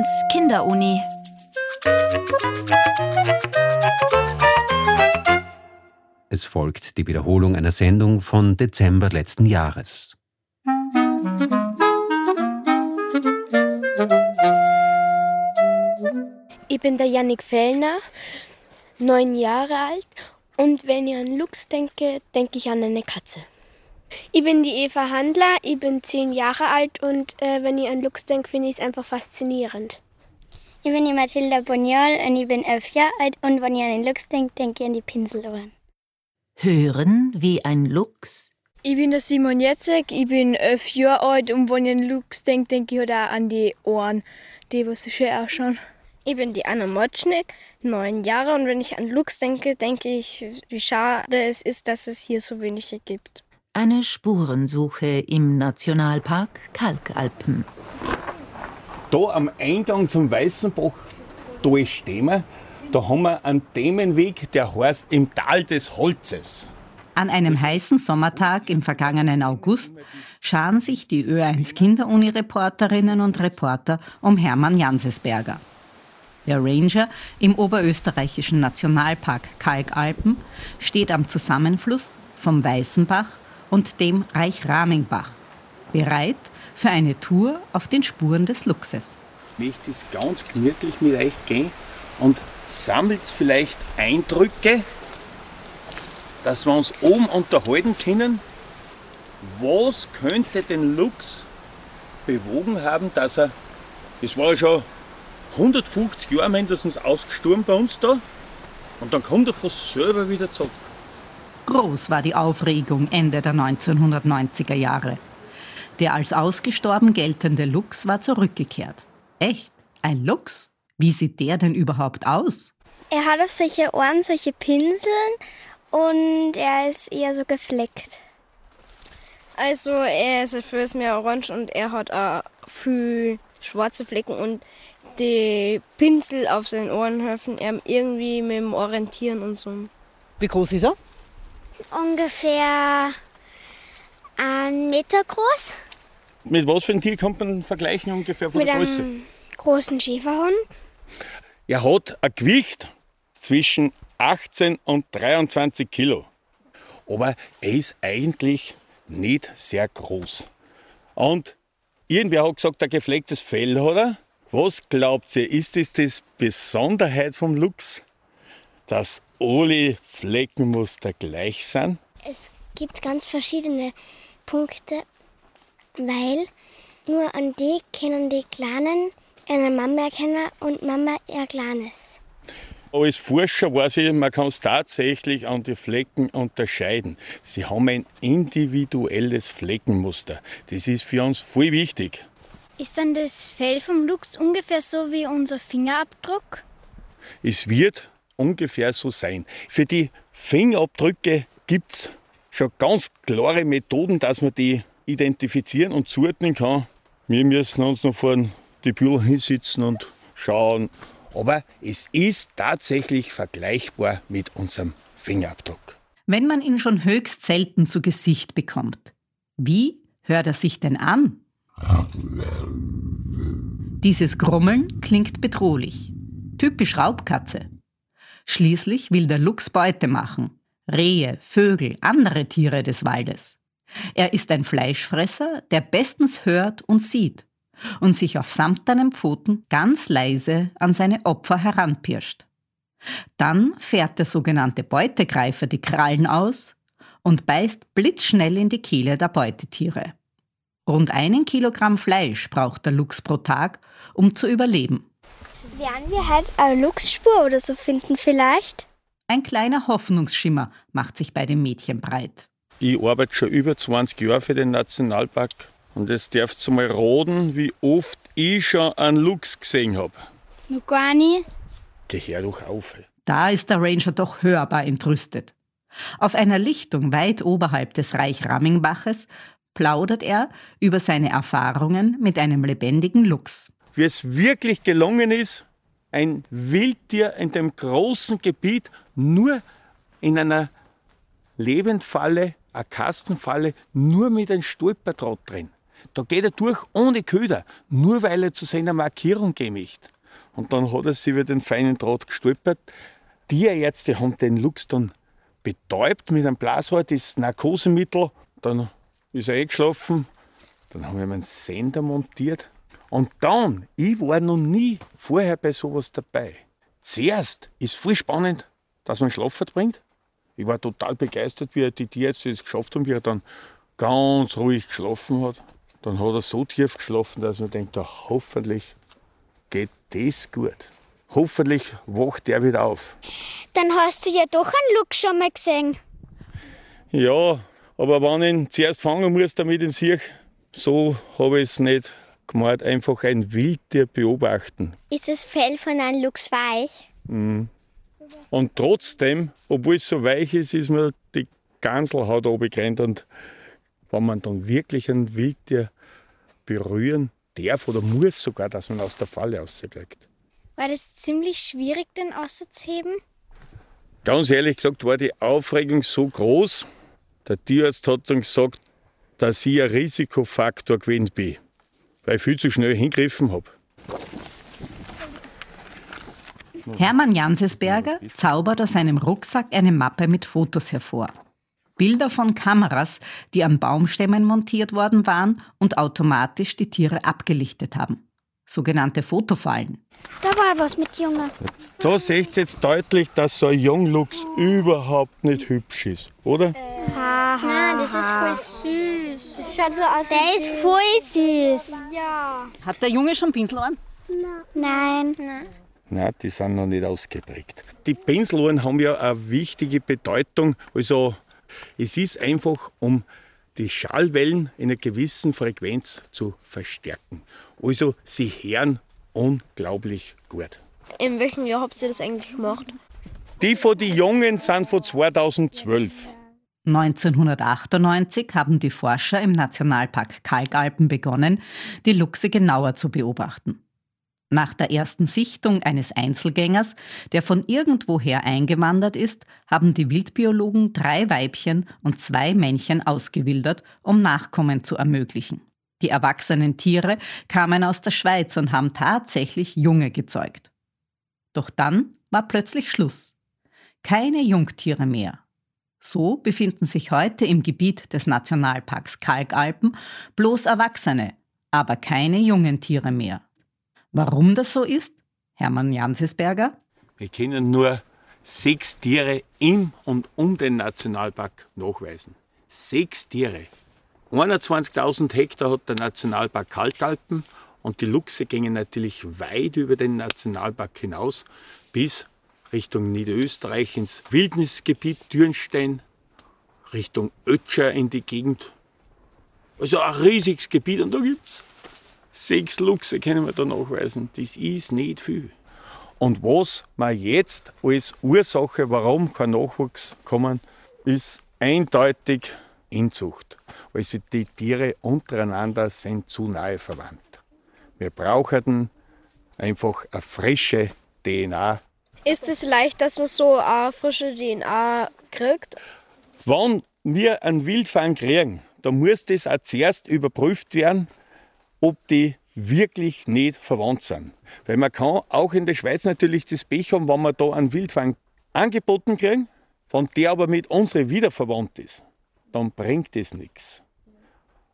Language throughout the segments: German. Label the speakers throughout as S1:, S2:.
S1: Ö1 Kinderuni.
S2: Es folgt die Wiederholung einer Sendung von Dezember letzten Jahres.
S3: Ich bin der Yannick Fellner, neun Jahre alt. Und wenn ich an Lux denke, denke ich an eine Katze. Ich bin die Eva Handler, ich bin zehn Jahre alt und äh, wenn ich an Lux denke, finde ich es einfach faszinierend.
S4: Ich bin die Mathilda Boniol und ich bin elf Jahre alt und wenn ich an den Lux denke, denke ich an die Pinselohren.
S5: Hören wie ein Luchs?
S3: Ich bin der Simon Jetzek, ich bin elf Jahre alt und wenn ich an Lux denke, denke ich halt auch an die Ohren, die was so schön ausschauen. Ich bin die Anna Motschnick, neun Jahre und wenn ich an Lux denke, denke ich, wie schade es ist, dass es hier so wenige gibt.
S5: Eine Spurensuche im Nationalpark Kalkalpen.
S6: Da am Eingang zum Weißenbach, da stehen wir. Da haben wir einen Themenweg, der heißt Im Tal des Holzes.
S7: An einem heißen Sommertag im vergangenen August scharen sich die Ö1 Kinderuni-Reporterinnen und Reporter um Hermann Jansesberger. Der Ranger im oberösterreichischen Nationalpark Kalkalpen steht am Zusammenfluss vom Weißenbach und dem Reich-Ramingbach, bereit für eine Tour auf den Spuren des Luchses.
S6: Ich möchte es ganz gemütlich mit euch gehen und sammelt vielleicht Eindrücke, dass wir uns oben unterhalten können. Was könnte den Luchs bewogen haben, dass er, das war ja schon 150 Jahre mindestens ausgestorben bei uns da, und dann kommt er fast selber wieder zurück.
S7: Groß war die Aufregung Ende der 1990er Jahre. Der als ausgestorben geltende Luchs war zurückgekehrt. Echt? Ein Luchs? Wie sieht der denn überhaupt aus?
S4: Er hat auf solche Ohren solche Pinseln und er ist eher so gefleckt.
S3: Also er ist für es mehr orange und er hat auch viel schwarze Flecken und die Pinsel auf seinen Ohren helfen ihm irgendwie mit dem Orientieren und so.
S8: Wie groß ist er?
S4: Ungefähr einen Meter groß.
S6: Mit was für einem Tier kann man vergleichen ungefähr von
S4: mit
S6: der Größe?
S4: einem großen Schäferhund.
S6: Er hat ein Gewicht zwischen 18 und 23 Kilo. Aber er ist eigentlich nicht sehr groß. Und irgendwer hat gesagt, ein geflecktes Fell hat er. Was glaubt ihr, ist es das Besonderheit vom Luchs, dass alle Fleckenmuster gleich sind?
S4: Es gibt ganz verschiedene Punkte, weil nur an die können die Kleinen eine Mama erkennen und Mama ihr Kleines.
S6: Als Forscher weiß ich, man kann es tatsächlich an die Flecken unterscheiden. Sie haben ein individuelles Fleckenmuster. Das ist für uns voll wichtig.
S4: Ist dann das Fell vom Luchs ungefähr so wie unser Fingerabdruck?
S6: Es wird ungefähr so sein. Für die Fingerabdrücke gibt es schon ganz klare Methoden, dass man die identifizieren und zuordnen kann. Wir müssen uns noch vor die Bühne hinsitzen und schauen. Aber es ist tatsächlich vergleichbar mit unserem Fingerabdruck.
S7: Wenn man ihn schon höchst selten zu Gesicht bekommt, wie hört er sich denn an? Dieses Grummeln klingt bedrohlich. Typisch Raubkatze. Schließlich will der Luchs Beute machen. Rehe, Vögel, andere Tiere des Waldes. Er ist ein Fleischfresser, der bestens hört und sieht und sich auf samtenen Pfoten ganz leise an seine Opfer heranpirscht. Dann fährt der sogenannte Beutegreifer die Krallen aus und beißt blitzschnell in die Kehle der Beutetiere. Rund einen Kilogramm Fleisch braucht der Luchs pro Tag, um zu überleben.
S4: Werden wir halt eine Luchsspur oder so finden vielleicht?
S7: Ein kleiner Hoffnungsschimmer macht sich bei dem Mädchen breit.
S6: Ich arbeite schon über 20 Jahre für den Nationalpark und jetzt darfst du mal roden, wie oft ich schon einen Luchs gesehen habe.
S4: Noch gar nicht.
S6: Gehör doch auf. ey.
S7: Da ist der Ranger doch hörbar entrüstet. Auf einer Lichtung weit oberhalb des Reich-Rammingbaches plaudert er über seine Erfahrungen mit einem lebendigen Luchs.
S6: Wie es wirklich gelungen ist, ein Wildtier in dem großen Gebiet nur in einer Lebendfalle, einer Kastenfalle, nur mit einem Stolperdraht drin. Da geht er durch ohne Köder, nur weil er zu seiner Markierung gehen möchte. Und dann hat er sich über den feinen Draht gestolpert. Die Ärzte haben den Luchs dann betäubt mit einem Blasrohr, das Narkosemittel. Dann ist er eingeschlafen. Dann haben wir einen Sender montiert. Und dann, ich war noch nie vorher bei sowas dabei. Zuerst ist voll spannend, dass man Schlaf bringt. Ich war total begeistert, wie die Tierärzte es geschafft haben, wie er dann ganz ruhig geschlafen hat. Dann hat er so tief geschlafen, dass man denkt, hoffentlich geht das gut. Hoffentlich wacht er wieder auf.
S4: Dann hast du ja doch einen Luchs schon mal gesehen.
S6: Ja, aber wenn ich ihn zuerst fangen muss, damit ich ihn sehe, so habe ich es nicht gemeint. Einfach ein Wildtier beobachten.
S4: Ist das Fell von einem Luchs weich?
S6: Mhm. Und trotzdem, obwohl es so weich ist, ist mir die Ganselhaut runtergerannt. Und wenn man dann wirklich ein Wildtier berühren darf oder muss sogar, dass man aus der Falle rauskriegt.
S4: War das ziemlich schwierig, den auszuheben?
S6: Ganz ehrlich gesagt war die Aufregung so groß. Der Tierarzt hat dann gesagt, dass ich ein Risikofaktor gewesen bin, weil ich viel zu schnell hingegriffen habe.
S7: Hermann Jansesberger zaubert aus seinem Rucksack eine Mappe mit Fotos hervor. Bilder von Kameras, die an Baumstämmen montiert worden waren und automatisch die Tiere abgelichtet haben. Sogenannte Fotofallen.
S4: Da war was mit Junge.
S6: Da seht ihr jetzt deutlich, dass so ein Jungluchs überhaupt nicht hübsch ist, oder?
S4: Ha, ha, Nein, das ist voll süß. Das schaut so aus. Der ist voll süß.
S3: Ja.
S7: Hat der Junge schon Pinselohren?
S4: Nein. Nein.
S6: Nein, die sind noch nicht ausgeprägt. Die Pinselohren haben ja eine wichtige Bedeutung. Also es ist einfach, um die Schallwellen in einer gewissen Frequenz zu verstärken. Also sie hören unglaublich gut.
S3: In welchem Jahr habt ihr das eigentlich gemacht?
S6: Die von den Jungen sind von 2012.
S7: 1998 haben die Forscher im Nationalpark Kalkalpen begonnen, die Luchse genauer zu beobachten. Nach der ersten Sichtung eines Einzelgängers, der von irgendwoher eingewandert ist, haben die Wildbiologen drei Weibchen und zwei Männchen ausgewildert, um Nachkommen zu ermöglichen. Die erwachsenen Tiere kamen aus der Schweiz und haben tatsächlich Junge gezeugt. Doch dann war plötzlich Schluss. Keine Jungtiere mehr. So befinden sich heute im Gebiet des Nationalparks Kalkalpen bloß Erwachsene, aber keine jungen Tiere mehr. Warum das so ist? Hermann Jansesberger.
S6: Wir können nur sechs Tiere im und um den Nationalpark nachweisen. Sechs Tiere. 21.000 Hektar hat der Nationalpark Kalkalpen und die Luchse gingen natürlich weit über den Nationalpark hinaus bis Richtung Niederösterreich ins Wildnisgebiet Dürnstein, Richtung Ötscher in die Gegend. Also ein riesiges Gebiet und da gibt es sechs Luchse, können wir da nachweisen. Das ist nicht viel. Und was man jetzt als Ursache, warum kein Nachwuchs kommen, ist eindeutig Inzucht. Also die Tiere untereinander sind zu nahe verwandt. Wir brauchen einfach eine frische DNA.
S3: Ist es leicht, dass man so eine frische DNA kriegt?
S6: Wenn wir einen Wildfang kriegen, dann muss das auch zuerst überprüft werden, ob die wirklich nicht verwandt sind. Weil man kann auch in der Schweiz natürlich das Pech haben, wenn wir da einen Wildfang angeboten kriegen, wenn der aber mit unseren wieder verwandt ist dann bringt es nichts.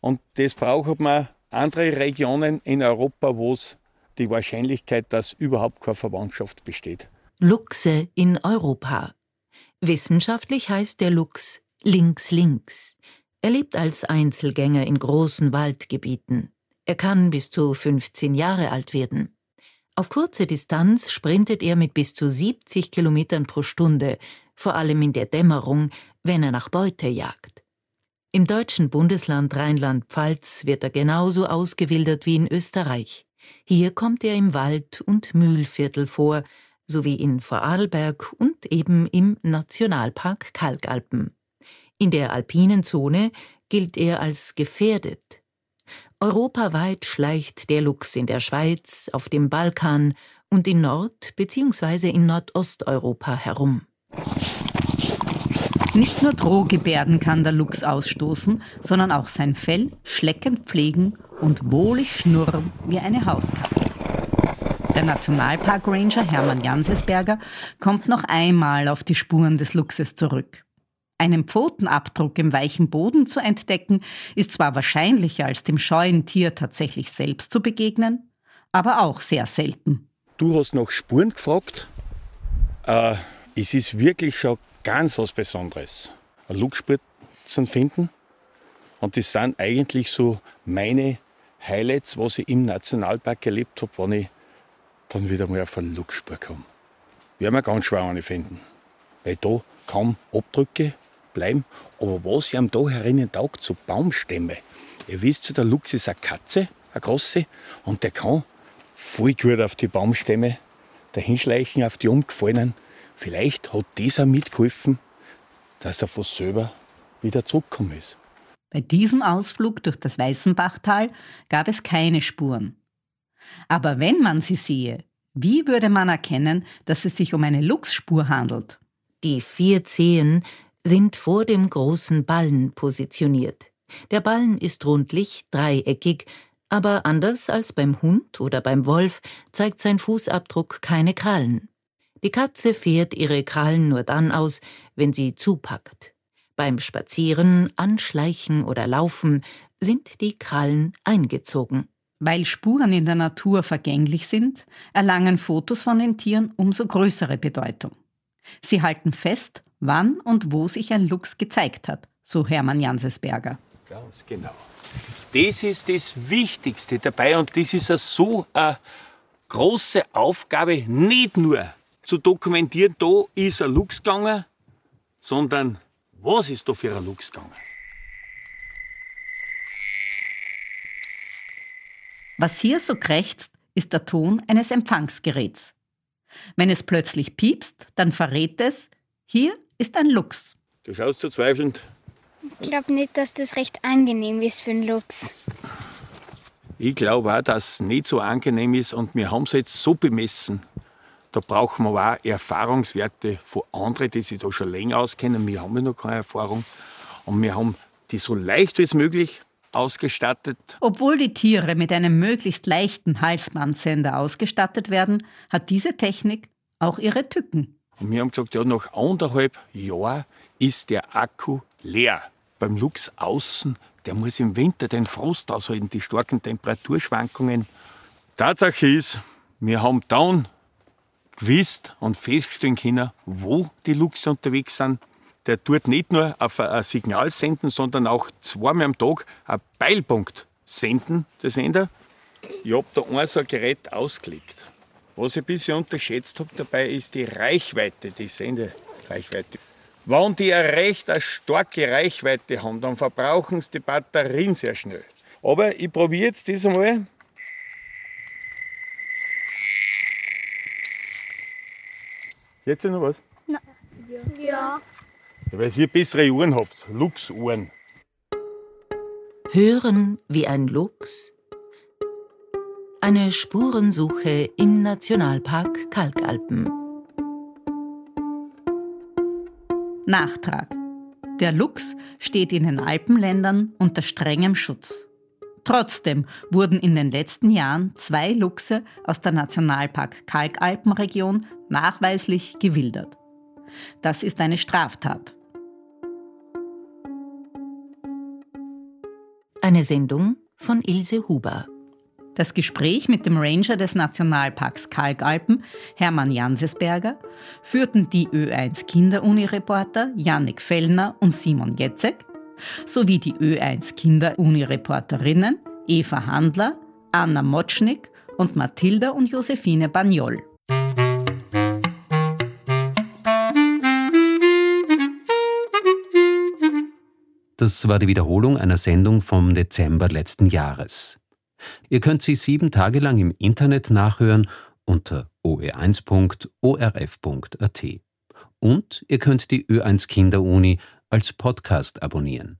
S6: Und das braucht man andere Regionen in Europa, wo es die Wahrscheinlichkeit, dass überhaupt keine Verwandtschaft besteht.
S5: Luchse in Europa. Wissenschaftlich heißt der Luchs links-links. Er lebt als Einzelgänger in großen Waldgebieten. Er kann bis zu 15 Jahre alt werden. Auf kurze Distanz sprintet er mit bis zu 70 Kilometern pro Stunde, vor allem in der Dämmerung, wenn er nach Beute jagt. Im deutschen Bundesland Rheinland-Pfalz wird er genauso ausgewildert wie in Österreich. Hier kommt er im Wald- und Mühlviertel vor, sowie in Vorarlberg und eben im Nationalpark Kalkalpen. In der alpinen Zone gilt er als gefährdet. Europaweit schleicht der Luchs in der Schweiz, auf dem Balkan und in Nord- bzw. in Nordosteuropa herum.
S7: Nicht nur Drohgebärden kann der Luchs ausstoßen, sondern auch sein Fell schleckend pflegen und wohlig schnurren wie eine Hauskatze. Der Nationalpark Ranger Hermann Jansesberger kommt noch einmal auf die Spuren des Luchses zurück. Einen Pfotenabdruck im weichen Boden zu entdecken, ist zwar wahrscheinlicher als dem scheuen Tier tatsächlich selbst zu begegnen, aber auch sehr selten.
S6: Du hast nach Spuren gefragt. Äh, es ist wirklich schon ganz was Besonderes, eine Luchsspur zu finden. Und das sind eigentlich so meine Highlights, was ich im Nationalpark erlebt habe, wenn ich dann wieder mal auf eine Luchsspur komme. Werden wir ganz schwer eine finden. Weil da kaum Abdrücke bleiben. Aber was ihm da herinnen taugt, so Baumstämme. Ihr wisst, der Luchs ist eine Katze, eine große, und der kann voll gut auf die Baumstämme dahinschleichen, auf die umgefallenen. Vielleicht hat dieser mitgeholfen, dass er von selber wieder zurückgekommen ist.
S7: Bei diesem Ausflug durch das Weißenbachtal gab es keine Spuren. Aber wenn man sie sehe, wie würde man erkennen, dass es sich um eine Luchsspur handelt?
S5: Die vier Zehen sind vor dem großen Ballen positioniert. Der Ballen ist rundlich, dreieckig, aber anders als beim Hund oder beim Wolf zeigt sein Fußabdruck keine Krallen. Die Katze fährt ihre Krallen nur dann aus, wenn sie zupackt. Beim Spazieren, Anschleichen oder Laufen sind die Krallen eingezogen.
S7: Weil Spuren in der Natur vergänglich sind, erlangen Fotos von den Tieren umso größere Bedeutung. Sie halten fest, wann und wo sich ein Luchs gezeigt hat, so Hermann Jansesberger.
S6: Ganz genau. Das ist das Wichtigste dabei und das ist so eine große Aufgabe, nicht nur zu dokumentieren, da ist ein Luchs gegangen, sondern was ist da für ein Luchs gegangen?
S7: Was hier so krächzt, ist der Ton eines Empfangsgeräts. Wenn es plötzlich piepst, dann verrät es, hier ist ein Luchs.
S6: Du schaust zu zweifelnd.
S4: Ich glaube nicht, dass das recht angenehm ist für einen Luchs.
S6: Ich glaube auch, dass es nicht so angenehm ist und wir haben es jetzt so bemessen. Da brauchen wir auch Erfahrungswerte von anderen, die sich da schon länger auskennen. Wir haben ja noch keine Erfahrung. Und wir haben die so leicht wie möglich ausgestattet.
S7: Obwohl die Tiere mit einem möglichst leichten Halsbandsender ausgestattet werden, hat diese Technik auch ihre Tücken.
S6: Und wir haben gesagt, ja, nach anderthalb Jahren ist der Akku leer. Beim Luchs außen, der muss im Winter den Frost aushalten, die starken Temperaturschwankungen. Tatsache ist, wir haben dann gewusst und feststellen können, wo die Luchse unterwegs sind. Der tut nicht nur auf ein Signal senden, sondern auch zweimal am Tag einen Peilpunkt senden, der Sender. Ich habe da ein so ein Gerät ausgelegt. Was ich ein bisschen unterschätzt habe dabei, ist die Reichweite, die Sendereichweite. Wenn die eine recht eine starke Reichweite haben, dann verbrauchen sie die Batterien sehr schnell. Aber ich probiere jetzt das einmal. Jetzt noch was?
S4: Ja. ja.
S6: Weil ihr bessere Uhren habt, Luchsuhren.
S5: Hören wie ein Luchs, eine Spurensuche im Nationalpark Kalkalpen.
S7: Nachtrag. Der Luchs steht in den Alpenländern unter strengem Schutz. Trotzdem wurden in den letzten Jahren zwei Luchse aus der Nationalpark Kalkalpenregion nachweislich gewildert. Das ist eine Straftat.
S5: Eine Sendung von Ilse Huber.
S7: Das Gespräch mit dem Ranger des Nationalparks Kalkalpen, Hermann Jansesberger, führten die Ö1 Kinderuni-Reporter Jannik Fellner und Simon Jetzek sowie die Ö1 Kinderuni-Reporterinnen Eva Handler, Anna Motschnik und Mathilda und Josephine Bagnol.
S2: Das war die Wiederholung einer Sendung vom Dezember letzten Jahres. Ihr könnt sie sieben Tage lang im Internet nachhören unter oe1.orf.at. Und ihr könnt die Ö1 Kinderuni als Podcast abonnieren.